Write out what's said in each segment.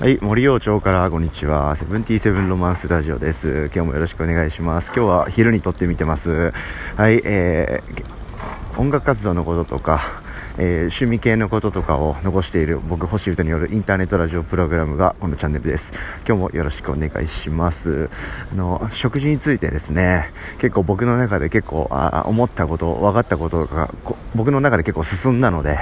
はい、森洋町からこんにちは。セブンティーセブンロマンスラジオです。今日もよろしくお願いします。今日は昼に撮ってみてます。はい、えー、音楽活動のこととか、えー趣味系のこととかを残している僕星歌によるインターネットラジオプログラムがこのチャンネルです。今日もよろしくお願いします。あの食事についてですね結構僕の中で結構あ思ったこと分かったことがこ僕の中で結構進んだので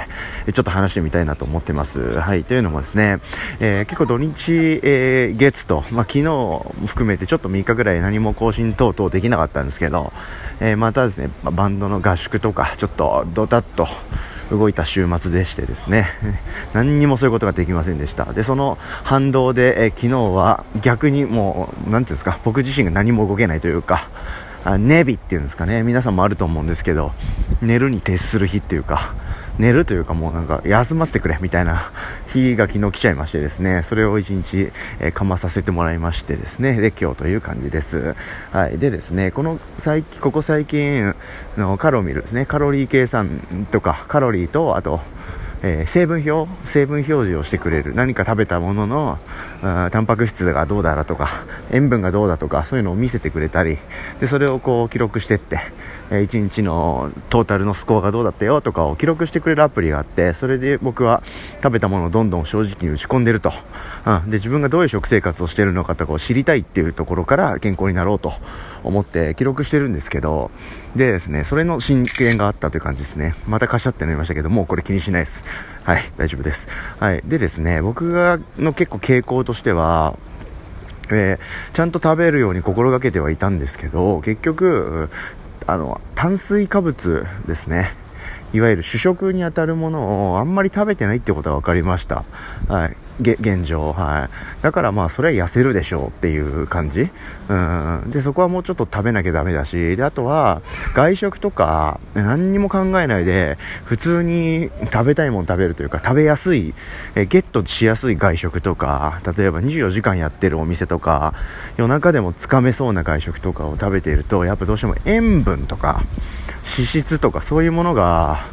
ちょっと話してみたいなと思ってます。はいというのもですね、えー結構土日、えー月と、まあ、昨日も含めてちょっと3日ぐらい何も更新等々できなかったんですけど、えーまたですね、まあバンドの合宿とかちょっとドタッと動いた週末でしてですね。何にもそういうことができませんでした。でその反動で、え昨日は逆にもう何ていうんですか僕自身が何も動けないというかあネビっていうんですかね。皆さんもあると思うんですけど寝るに徹する日っていうか寝るというかもうなんか休ませてくれみたいな 日が昨日来ちゃいましてですねそれを一日、えーかまさせてもらいましてですねで今日という感じです。はい。でですねこの最近ここ最近のカロミルですねカロリー計算とかカロリーとあとえー成分表成分表示をしてくれる何か食べたもののタンパク質がどうだとか塩分がどうだとかそういうのを見せてくれたりでそれをこう記録してって、え1日のトータルのスコアがどうだったよとかを記録してくれるアプリがあってそれで僕は食べたものをどんどん正直に打ち込んでると、うん、で自分がどういう食生活をしているのかとかを知りたいっていうところから健康になろうと。思って記録してるんですけどでですねそれの進展があったという感じですね。またカシャってなりましたけどもうこれ気にしないです。はい大丈夫です。はいでですね僕がの結構傾向としてはえーちゃんと食べるように心がけてはいたんですけど結局あの炭水化物ですね。いわゆる主食に当たるものをあんまり食べてないってことが分かりました、はい、現状、はい、だからまあそれは痩せるでしょうっていう感じ、うん、でそこはもうちょっと食べなきゃダメだしであとは外食とか何にも考えないで普通に食べたいもの食べるというか食べやすい、えゲットしやすい外食とか例えば24時間やってるお店とか夜中でもつかめそうな外食とかを食べているとやっぱどうしても塩分とか脂質とかそういうものが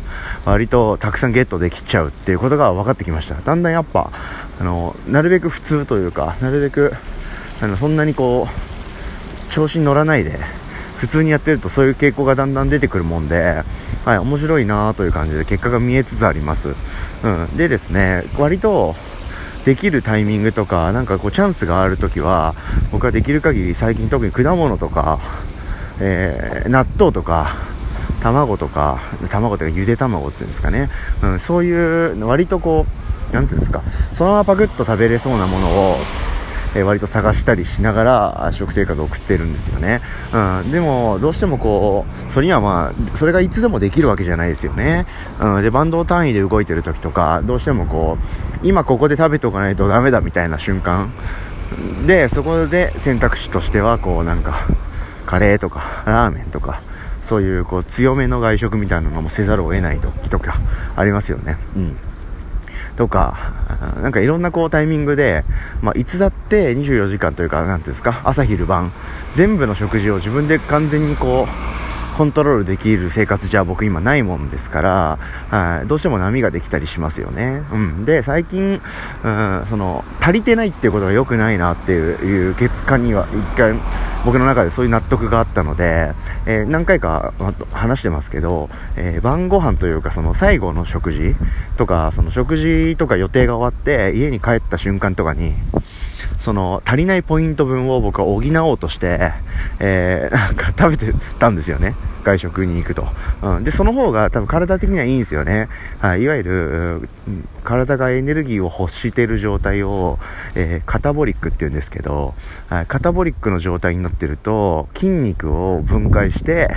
割とたくさんゲットできちゃうっていうことが分かってきました。だんだんやっぱあのなるべく普通というかなるべくあのそんなにこう調子に乗らないで普通にやってるとそういう傾向がだんだん出てくるもんで、はい、面白いなという感じで結果が見えつつあります、うん、でですね割とできるタイミングとかなんかこうチャンスがある時は僕はできる限り最近特に果物とか、えー納豆とか卵とか卵というかゆで卵っていうんですかね、うん、そういう割とこうなんていうんですか。そのままパクッと食べれそうなものをえ割と探したりしながら食生活を送ってるんですよね、うん、でもどうしてもこうそれにはまあそれがいつでもできるわけじゃないですよね、うん、でバンド単位で動いてる時とかどうしてもこう今ここで食べておかないとダメだみたいな瞬間。でそこで選択肢としてはこうなんかカレーとかラーメンとかそういうこう強めの外食みたいなのもせざるを得ない時とかありますよね。うん。とか、なんかいろんなこうタイミングで、まあ、いつだって24時間というか、なんていうんですか、朝昼晩、全部の食事を自分で完全にこう、コントロールできる生活じゃ僕今ないもんですから、はいどうしても波ができたりしますよね。うん。で、最近、うん、その、足りてないっていうことが良くないなっていう結果には、一回、僕の中でそういう納得があったので、えー何回か話してますけど、えー晩ご飯というかその最後の食事とか、その食事とか予定が終わって家に帰った瞬間とかに、その足りないポイント分を僕は補おうとして、えー なんか食べてたんですよね。外食に行くと。うん。で、その方が多分体的にはいいんですよね。はい。いわゆる、体がエネルギーを欲している状態を、えーカタボリックって言うんですけど、はい。カタボリックの状態になってると、筋肉を分解して、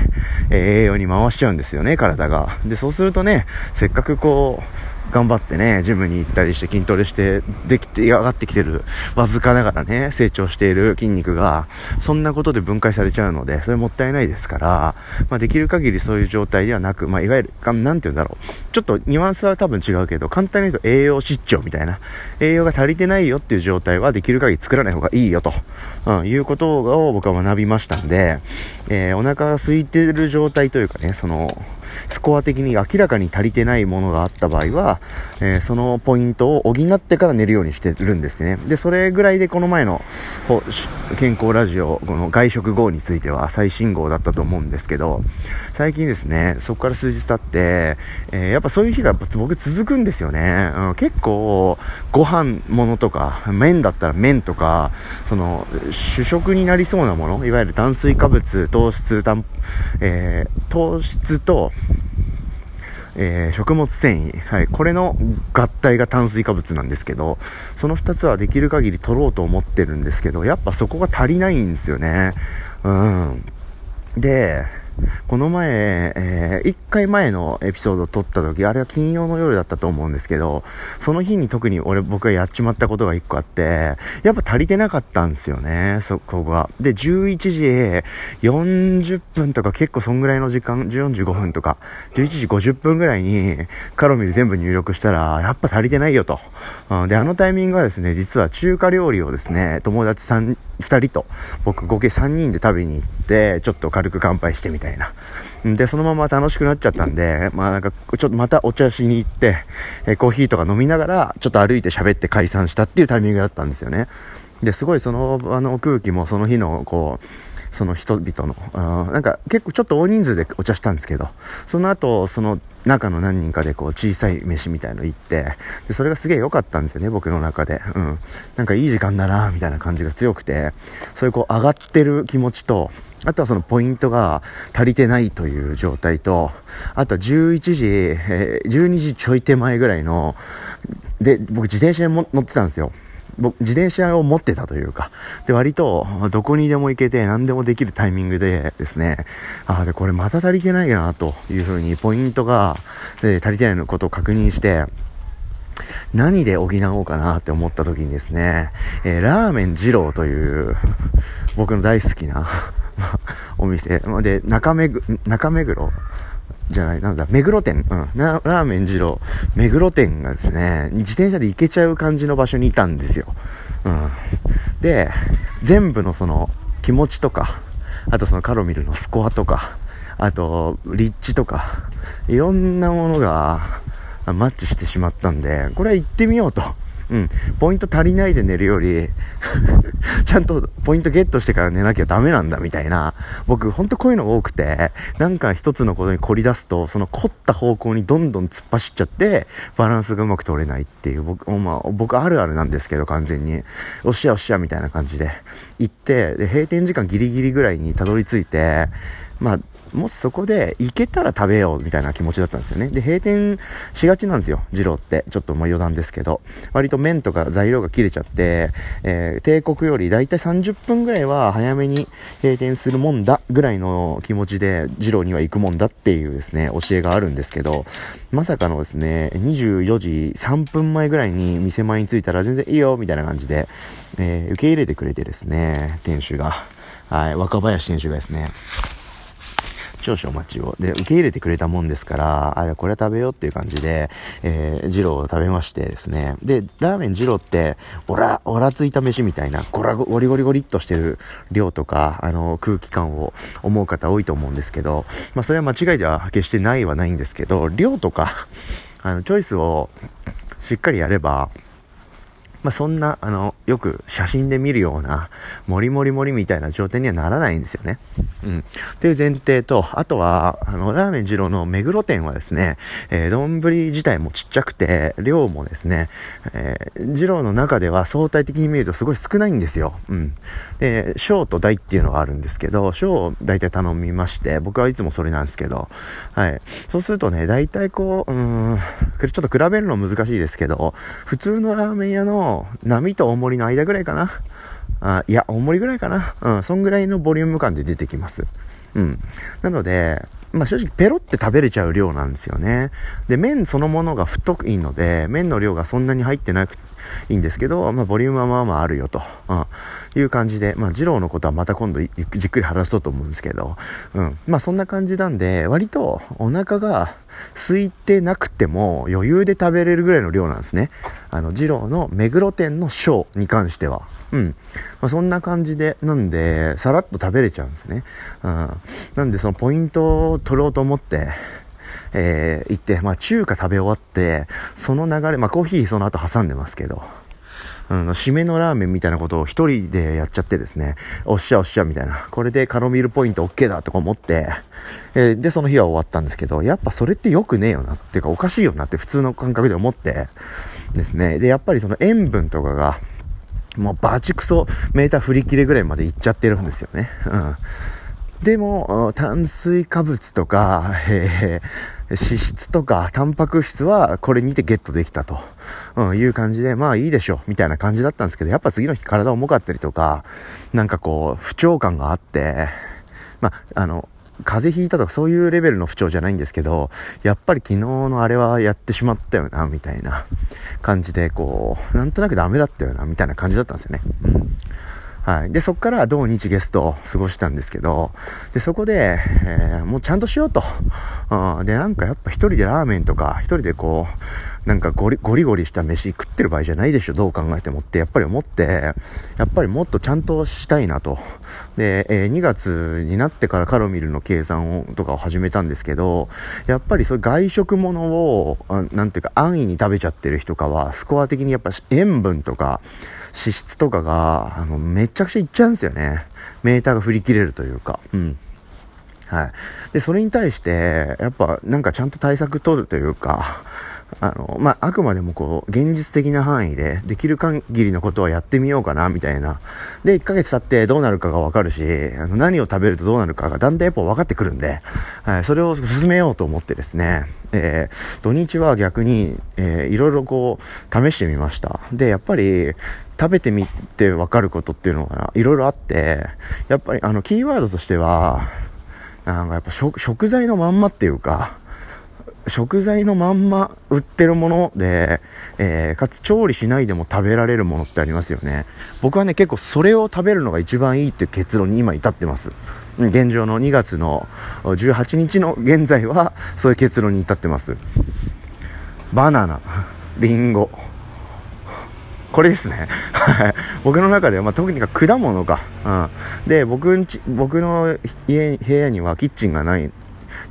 えー栄養に回しちゃうんですよね、体が。で、そうするとね、せっかくこう、頑張ってね、ジムに行ったりして筋トレして、できて、上がってきてる、わずかながらね、成長している筋肉が、そんなことで分解されちゃうので、それもったいないですから、まあ、できる限りそういう状態ではなく、まあ、いわゆる、なんて言うんだろう。ちょっとニュアンスは多分違うけど、簡単に言うと栄養失調みたいな、栄養が足りてないよっていう状態はできる限り作らない方がいいよと、うん、いうことを僕は学びましたんで、えーお腹が空いてる状態というかね、その、スコア的に明らかに足りてないものがあった場合は、、えー、そのポイントを補ってから寝るようにしてるんですね。で、それぐらいでこの前の健康ラジオ、この外食後については最新号だったと思うんですけど、最近ですね、そこから数日経って、えー、やっぱそういう日が僕続くんですよね。うん、結構、ご飯ものとか、麺だったら麺とか、その、主食になりそうなもの、いわゆる炭水化物、糖質、えー、糖質と、えー、食物繊維、はい、これの合体が炭水化物なんですけど、その2つはできる限り取ろうと思ってるんですけど、やっぱそこが足りないんですよね。うん。で、この前、えー、1回前のエピソードを撮った時、あれは金曜の夜だったと思うんですけど、その日に特に俺、僕がやっちまったことが1個あって、やっぱ足りてなかったんですよね、そこが。で、11時40分とか結構そんぐらいの時間、45分とか、11時50分ぐらいにカロミル全部入力したら、やっぱ足りてないよと。うん、で、あのタイミングはですね、実は中華料理をですね、友達3、2人と僕合計3人で食べに行ってちょっと軽く乾杯してみたいな。でそのまま楽しくなっちゃったんでまあなんかちょっとまたお茶しに行ってえコーヒーとか飲みながらちょっと歩いて喋って解散したっていうタイミングだったんですよね。ですごいそのあの空気もその日のこうその人々の、なんか結構ちょっと大人数でお茶したんですけど、その後、その中の何人かでこう小さい飯みたいの行って、で、それがすげえ良かったんですよね、僕の中で。うん。なんかいい時間だな、みたいな感じが強くて、そういうこう上がってる気持ちと、あとはそのポイントが足りてないという状態と、あとは11時、えー、12時ちょい手前ぐらいの、で、僕自転車に乗ってたんですよ。僕、自転車を持ってたというか、で、割と、どこにでも行けて何でもできるタイミングでですね、ああ、で、これまた足りてないな、というふうに、ポイントが、で、足りてないのことを確認して、何で補おうかなって思った時にですね、えー、ラーメン二郎という、僕の大好きなお店、で、中目、中目黒じゃない、なんだ、目黒店、うん、ラーメン二郎、目黒店がですね、自転車で行けちゃう感じの場所にいたんですよ。うん。で、全部のその気持ちとか、あとそのカロミルのスコアとか、あと、立地とか、いろんなものがマッチしてしまったんで、これは行ってみようと。うん、ポイント足りないで寝るより ちゃんとポイントゲットしてから寝なきゃダメなんだみたいな、僕ほんとこういうの多くて、なんか一つのことに凝り出すと、その凝った方向にどんどん突っ走っちゃって、バランスがうまく取れないっていう、僕、まあ、僕あるあるなんですけど、完全に。おっしゃおっしゃみたいな感じで行って、で、閉店時間ギリギリぐらいにたどり着いて、まあ、もしそこで行けたら食べようみたいな気持ちだったんですよね。で、閉店しがちなんですよ、二郎って。ちょっとまあ余談ですけど。割と麺とか材料が切れちゃって、えー、帝国よりだいたい30分ぐらいは早めに閉店するもんだぐらいの気持ちで二郎には行くもんだっていうですね、教えがあるんですけど、まさかのですね、24時3分前ぐらいに店前に着いたら全然いいよみたいな感じで、えー、受け入れてくれてですね、店主が。はい、若林店主がですね、少々お待ちを。で、受け入れてくれたもんですから、あ、これは食べようっていう感じで、えー、二郎を食べましてですね。で、ラーメン二郎って、おら、おらついた飯みたいな、ゴラゴリゴリゴリっとしてる量とか、あの、空気感を思う方多いと思うんですけど、まあ、それは間違いでは決してないはないんですけど、量とか、あの、チョイスをしっかりやれば、まあ、そんな、あの、よく写真で見るような、もりもりもりみたいな状態にはならないんですよね。うん。っていう前提と、あとは、あの、ラーメン二郎の目黒店はですね、えー、丼自体もちっちゃくて、量もですね、えー、二郎の中では相対的に見るとすごい少ないんですよ。うん。で、小と大っていうのがあるんですけど、小を大体頼みまして、僕はいつもそれなんですけど、はい。そうするとね、大体こう、うん、ちょっと比べるの難しいですけど、普通のラーメン屋の波と大盛りの間ぐらいかな。あいや、大盛りぐらいかな。うん、そんぐらいのボリューム感で出てきます。うん。なので、まあ正直ペロって食べれちゃう量なんですよね。で、麺そのものが太いので、麺の量がそんなに入ってなくいいんですけど、まあボリュームはまあまああるよと、うん、いう感じで、まあ二郎のことはまた今度じっくり話そうと思うんですけど、うん。まあそんな感じなんで、割とお腹が空いてなくても余裕で食べれるぐらいの量なんですね。あの、二郎の目黒店の小に関しては。うん。まあ、そんな感じで、なんで、さらっと食べれちゃうんですね。うん。なんで、そのポイントを取ろうと思って、えー、行って、まあ中華食べ終わって、その流れ、まあコーヒーその後挟んでますけど、うん、締めのラーメンみたいなことを一人でやっちゃってですね、おっしゃおっしゃみたいな、これでカロミールポイント OK だとか思って、えー、で、その日は終わったんですけど、やっぱそれって良くねえよなっていうかおかしいよなって普通の感覚で思ってですね、で、やっぱりその塩分とかが、もうバチクソメーター振り切れぐらいまでいっちゃってるんですよね。うん。でも、炭水化物とか、えー、脂質とか、タンパク質はこれにてゲットできたと、うん、いう感じで、まあいいでしょう、みたいな感じだったんですけど、やっぱ次の日体重かったりとか、なんかこう、不調感があって、まあ、あの、風邪ひいたとかそういうレベルの不調じゃないんですけど、やっぱり昨日のあれはやってしまったよな、みたいな感じで、こう、なんとなくダメだったよな、みたいな感じだったんですよね。うんはい。で、そこから同日ゲストを過ごしたんですけど、で、そこで、えー、もうちゃんとしようと。うん、で、なんかやっぱ一人でラーメンとか、一人でこう、なんかゴリゴリゴリした飯食ってる場合じゃないでしょ、どう考えてもって、やっぱり思って、やっぱりもっとちゃんとしたいなと。で、えー、2月になってからカロミルの計算をとかを始めたんですけど、やっぱりそういう外食ものを、なんていうか安易に食べちゃってる人かは、スコア的にやっぱ塩分とか、脂質とかが、あの、めちゃくちゃいっちゃうんですよね。メーターが振り切れるというか。うん。はい。で、それに対して、やっぱ、なんかちゃんと対策取るというか、あの、まあ、あくまでもこう、現実的な範囲で、できる限りのことはやってみようかな、みたいな。で、1ヶ月経ってどうなるかがわかるし、あの何を食べるとどうなるかがだんだんやっぱ分かってくるんで、はい、それを進めようと思ってですね、えー、土日は逆に、えー、いろいろこう、試してみました。で、やっぱり、食べてみて分かることっていうのがいろいろあって、やっぱりあの、キーワードとしては、なんかやっぱ食材のまんまっていうか、食材のまんま売ってるもので、えー、かつ調理しないでも食べられるものってありますよね。僕はね、結構それを食べるのが一番いいっていう結論に今至ってます。現状の2月の18日の現在は、そういう結論に至ってます。バナナ、リンゴ、これですね。は い僕の中では、まあ、特に果物か。うん。で、僕んち、僕の家、部屋にはキッチンがない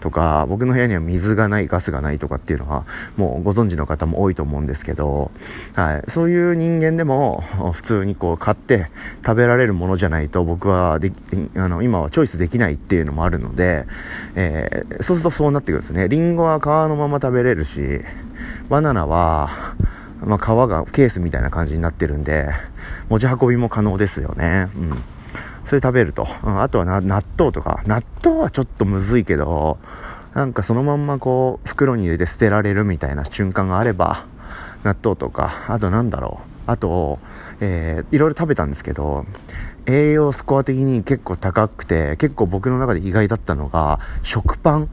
とか、僕の部屋には水がない、ガスがないとかっていうのは、もうご存知の方も多いと思うんですけど、はい。そういう人間でも、普通にこう買って食べられるものじゃないと、僕はであの、今はチョイスできないっていうのもあるので、えー、そうするとそうなってくるんですね。リンゴは皮のまま食べれるし、バナナは、まあ、皮がケースみたいな感じになってるんで、持ち運びも可能ですよね。うん。それ食べると。うん、あとは納豆とか。納豆はちょっとむずいけど、なんかそのまんまこう、袋に入れて捨てられるみたいな瞬間があれば、納豆とか、あとなんだろう。あと、えー、いろいろ食べたんですけど、栄養スコア的に結構高くて、結構僕の中で意外だったのが、食パン。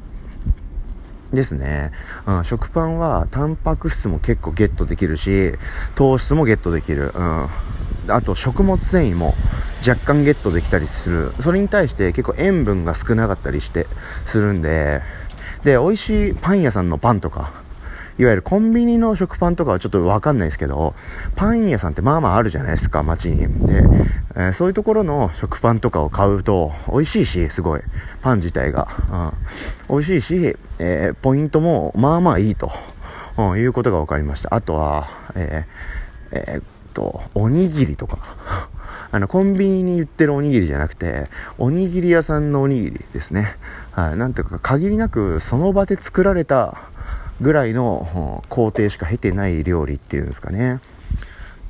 ですね、うん、食パンはタンパク質も結構ゲットできるし糖質もゲットできる、うん、あと食物繊維も若干ゲットできたりする。それに対して結構塩分が少なかったりしてするんで。で美味しいパン屋さんのパンとかいわゆるコンビニの食パンとかはちょっとわかんないですけど、パン屋さんってまあまああるじゃないですか、街に。で、えー、そういうところの食パンとかを買うと、美味しいし、すごい。パン自体が。うん、美味しいし、えー、ポイントもまあまあいいと、うん、いうことが分かりました。あとは、えー、えー、っと、おにぎりとか。あの、コンビニに売ってるおにぎりじゃなくて、おにぎり屋さんのおにぎりですね。はい。なんていうか、限りなくその場で作られた、ぐらいの工程しか経てない料理っていうんですかね。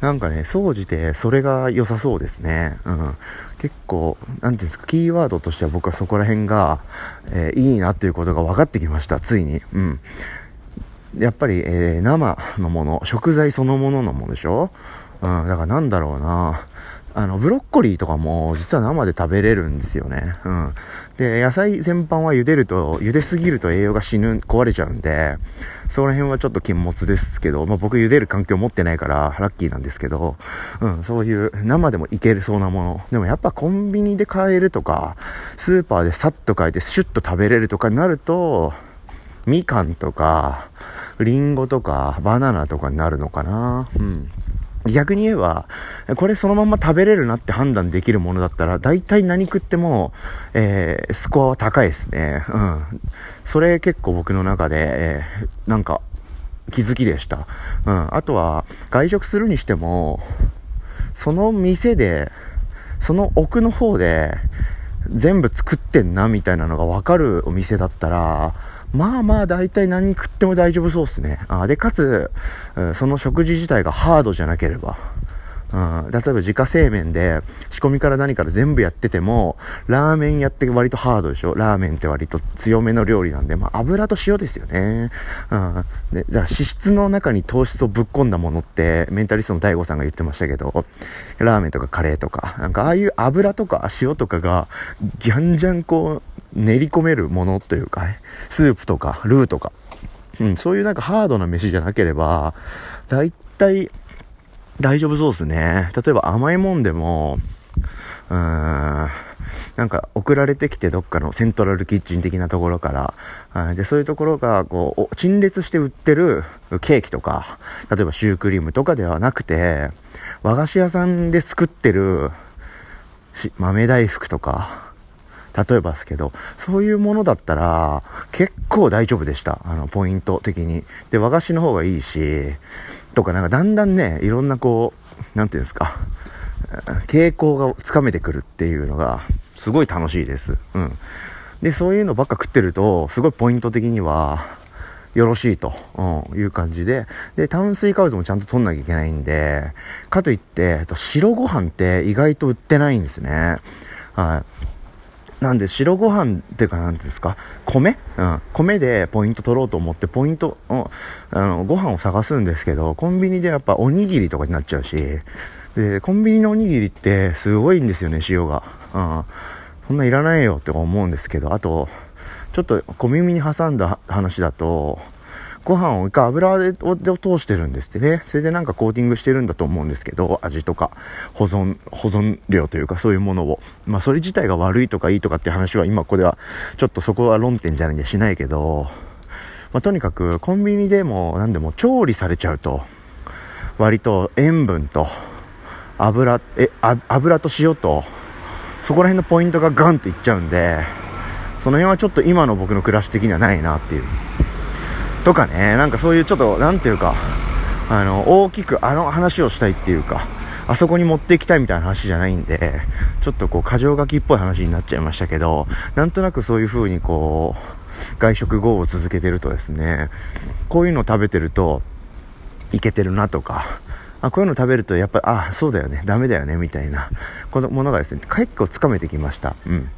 なんかね、総じてそれが良さそうですね。うん。結構、なんていうんですか、キーワードとしては僕はそこら辺が、えー、いいなっていうことが分かってきました、ついに。うん。やっぱり、えー、生のもの、食材そのもののものでしょ？うん、だからなんだろうな。あの、ブロッコリーとかも実は生で食べれるんですよね。うん。で、野菜全般は茹でると、茹ですぎると栄養が死ぬ、壊れちゃうんで、その辺はちょっと禁物ですけど、まあ僕茹でる環境持ってないからラッキーなんですけど、うん、そういう生でもいけるそうなもの。でもやっぱコンビニで買えるとか、スーパーでさっと買えてシュッと食べれるとかになると、みかんとか、りんごとか、バナナとかになるのかな。うん。逆に言えば、これそのまま食べれるなって判断できるものだったら、大体何食っても、えー、スコアは高いですね。うん。それ結構僕の中で、えー、なんか、気づきでした。うん。あとは、外食するにしても、その店で、その奥の方で、全部作ってんなみたいなのがわかるお店だったら、まあまあ大体何食っても大丈夫そうっすね。あで、かつ、その食事自体がハードじゃなければ。うん、例えば自家製麺で仕込みから何から全部やっててもラーメンやって割とハードでしょ？ラーメンって割と強めの料理なんで、まあ、油と塩ですよね、うん、でじゃあ脂質の中に糖質をぶっ込んだものってメンタリストの DAIGO さんが言ってましたけどラーメンとかカレーとかなんかああいう油とか塩とかがじゃんじゃんこう練り込めるものというかねスープとかルーとか。うん、そういうなんかハードな飯じゃなければ、だいたい大丈夫そうですね。例えば甘いもんでも、うーん、なんか送られてきてどっかのセントラルキッチン的なところから、でそういうところがこう陳列して売ってるケーキとか、例えばシュークリームとかではなくて、和菓子屋さんで作ってる豆大福とか、例えばですけど、そういうものだったら、結構大丈夫でした。あの、ポイント的に。で、和菓子の方がいいし、とかなんかだんだんね、いろんなこう、なんていうんですか、傾向がつかめてくるっていうのが、すごい楽しいです。うん。で、そういうのばっか食ってると、すごいポイント的には、よろしいと、うん、いう感じで、で、炭水化物もちゃんと取んなきゃいけないんで、かといって、白ご飯って意外と売ってないんですね。はい。なんで白ご飯っていうか何ですか？米、うん、米でポイント取ろうと思ってポイント、うん、あのご飯を探すんですけどコンビニでやっぱおにぎりとかになっちゃうしでコンビニのおにぎりってすごいんですよね塩が、うん、そんないらないよって思うんですけどあとちょっと小耳に挟んだ話だとご飯を一回油で通してるんですってね。それでなんかコーティングしてるんだと思うんですけど、味とか、保存、保存量というかそういうものを。まあそれ自体が悪いとかいいとかって話は今ここでは、ちょっとそこは論点じゃないんでしないけど、まあとにかくコンビニでも何でも調理されちゃうと、割と塩分と油、え、油と塩と、そこら辺のポイントがガンっていっちゃうんで、その辺はちょっと今の僕の暮らし的にはないなっていう。とかね、なんかそういうちょっと、なんていうか、あの、大きくあの話をしたいっていうか、あそこに持っていきたいみたいな話じゃないんで、ちょっとこう、過剰書きっぽい話になっちゃいましたけど、なんとなくそういう風にこう、外食後を続けてるとですね、こういうの食べてると、いけてるなとか、あ、こういうの食べるとやっぱり、あ、そうだよね、ダメだよね、みたいな、このものがですね、結構つかめてきました。うん。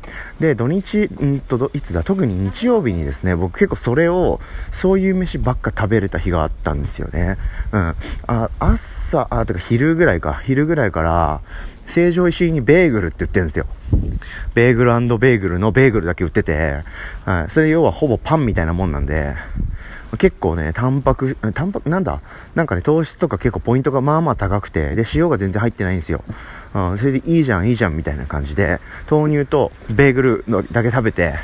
で、土日、んと、いつだ、特に日曜日にですね、僕結構それを、そういう飯ばっか食べれた日があったんですよね。うん。あ、朝、あ、てか昼ぐらいか、昼ぐらいから、成城石井にベーグルって言ってるんですよ。ベーグルベーグルのベーグルだけ売ってて、はい。それ要はほぼパンみたいなもんなんで、結構ね、タンパク、タンパク、なんだ？なんかね、糖質とか結構ポイントがまあまあ高くて、で、塩が全然入ってないんですよ。うん、それでいいじゃん、いいじゃん、みたいな感じで、豆乳とベーグルのだけ食べて、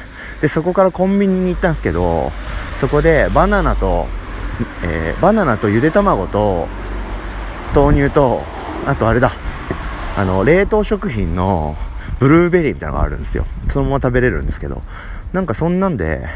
で、そこからコンビニに行ったんですけど、そこでバナナと、えー、バナナとゆで卵と、豆乳と、あとあれだ、あの、冷凍食品のブルーベリーみたいなのがあるんですよ。そのまま食べれるんですけど、なんかそんなんで、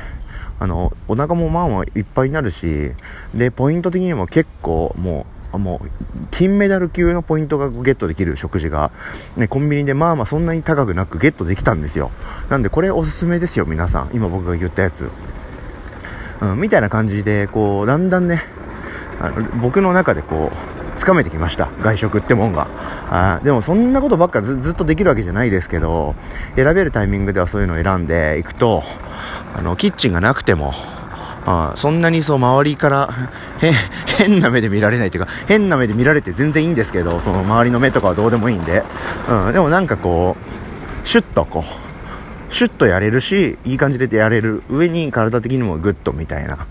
あの、お腹もまあまあいっぱいになるし、で、ポイント的にも結構もう、もう、金メダル級のポイントがゲットできる食事が、ね、コンビニでまあまあそんなに高くなくゲットできたんですよ。なんでこれおすすめですよ、皆さん。今僕が言ったやつ。うん、みたいな感じで、こう、だんだんね、あの僕の中でこう、つかめてきました。外食ってもんが。あでもそんなことばっかずっとできるわけじゃないですけど、選べるタイミングではそういうのを選んでいくと、あの、キッチンがなくても、あそんなにそう周りから変な目で見られないというか変な目で見られて全然いいんですけどその周りの目とかはどうでもいいんで、うん、でもなんかこうシュッとこうシュッとやれるしいい感じでやれる上に体的にもグッとみたいな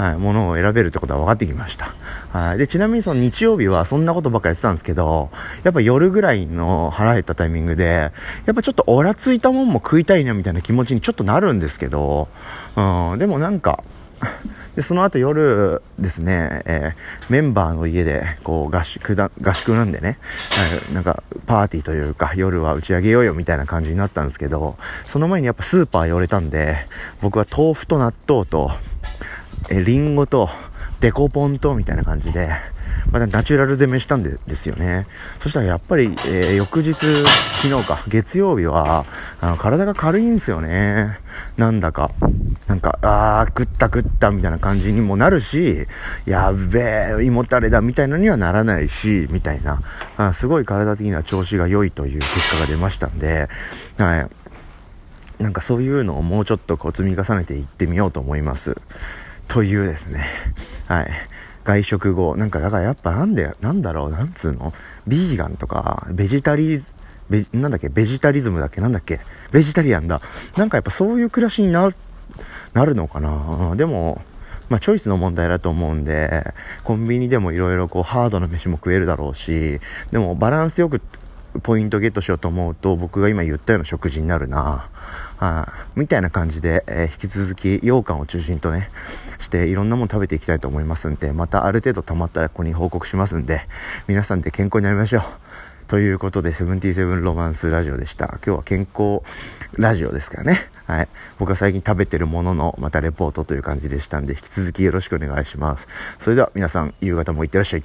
はい、ものを選べるってことは分かってきました。はい。で、ちなみにその日曜日はそんなことばっかやってたんですけど、やっぱ夜ぐらいの腹減ったタイミングで、やっぱちょっとオラついたもんも食いたいなみたいな気持ちにちょっとなるんですけど、うん、でもなんか、で、その後夜ですね、えー、メンバーの家で、こう、合宿だ、合宿なんでね、なんか、パーティーというか、夜は打ち上げようよみたいな感じになったんですけど、その前にやっぱスーパー寄れたんで、僕は豆腐と納豆と、え、リンゴと、デコポンと、みたいな感じで、またナチュラル攻めしたんでですよね。そしたらやっぱり、えー、翌日、昨日か、月曜日は、あの、体が軽いんですよね。なんだか。なんか、あー、食った食ったみたいな感じにもなるし、やべえ、胃もたれだみたいなにはならないし、みたいな。あすごい体的には調子が良いという結果が出ましたんで、はい。なんかそういうのをもうちょっとこう積み重ねていってみようと思います。というですね。はい。外食後。なんか、だからやっぱなんで、なんだろう、なんつうの？ビーガンとか、ベジタリーズ、ベなんだっけ？ベジタリズムだっけ？なんだっけ？ベジタリアンだ。なんかやっぱそういう暮らしになる、なるのかな？でも、まあ、チョイスの問題だと思うんで、コンビニでもいろいろこう、ハードな飯も食えるだろうし、でもバランスよくポイントゲットしようと思うと、僕が今言ったような食事になるなあみたいな感じで、えー、引き続き羊羹を中心とね、していろんなもの食べていきたいと思いますんで、またある程度溜まったらここに報告しますんで、皆さんで健康になりましょう。ということで、セブンティーセブンロマンスラジオでした。今日は健康ラジオですからね。はい。僕が最近食べてるものの、またレポートという感じでしたんで、引き続きよろしくお願いします。それでは皆さん、夕方もいってらっしゃい。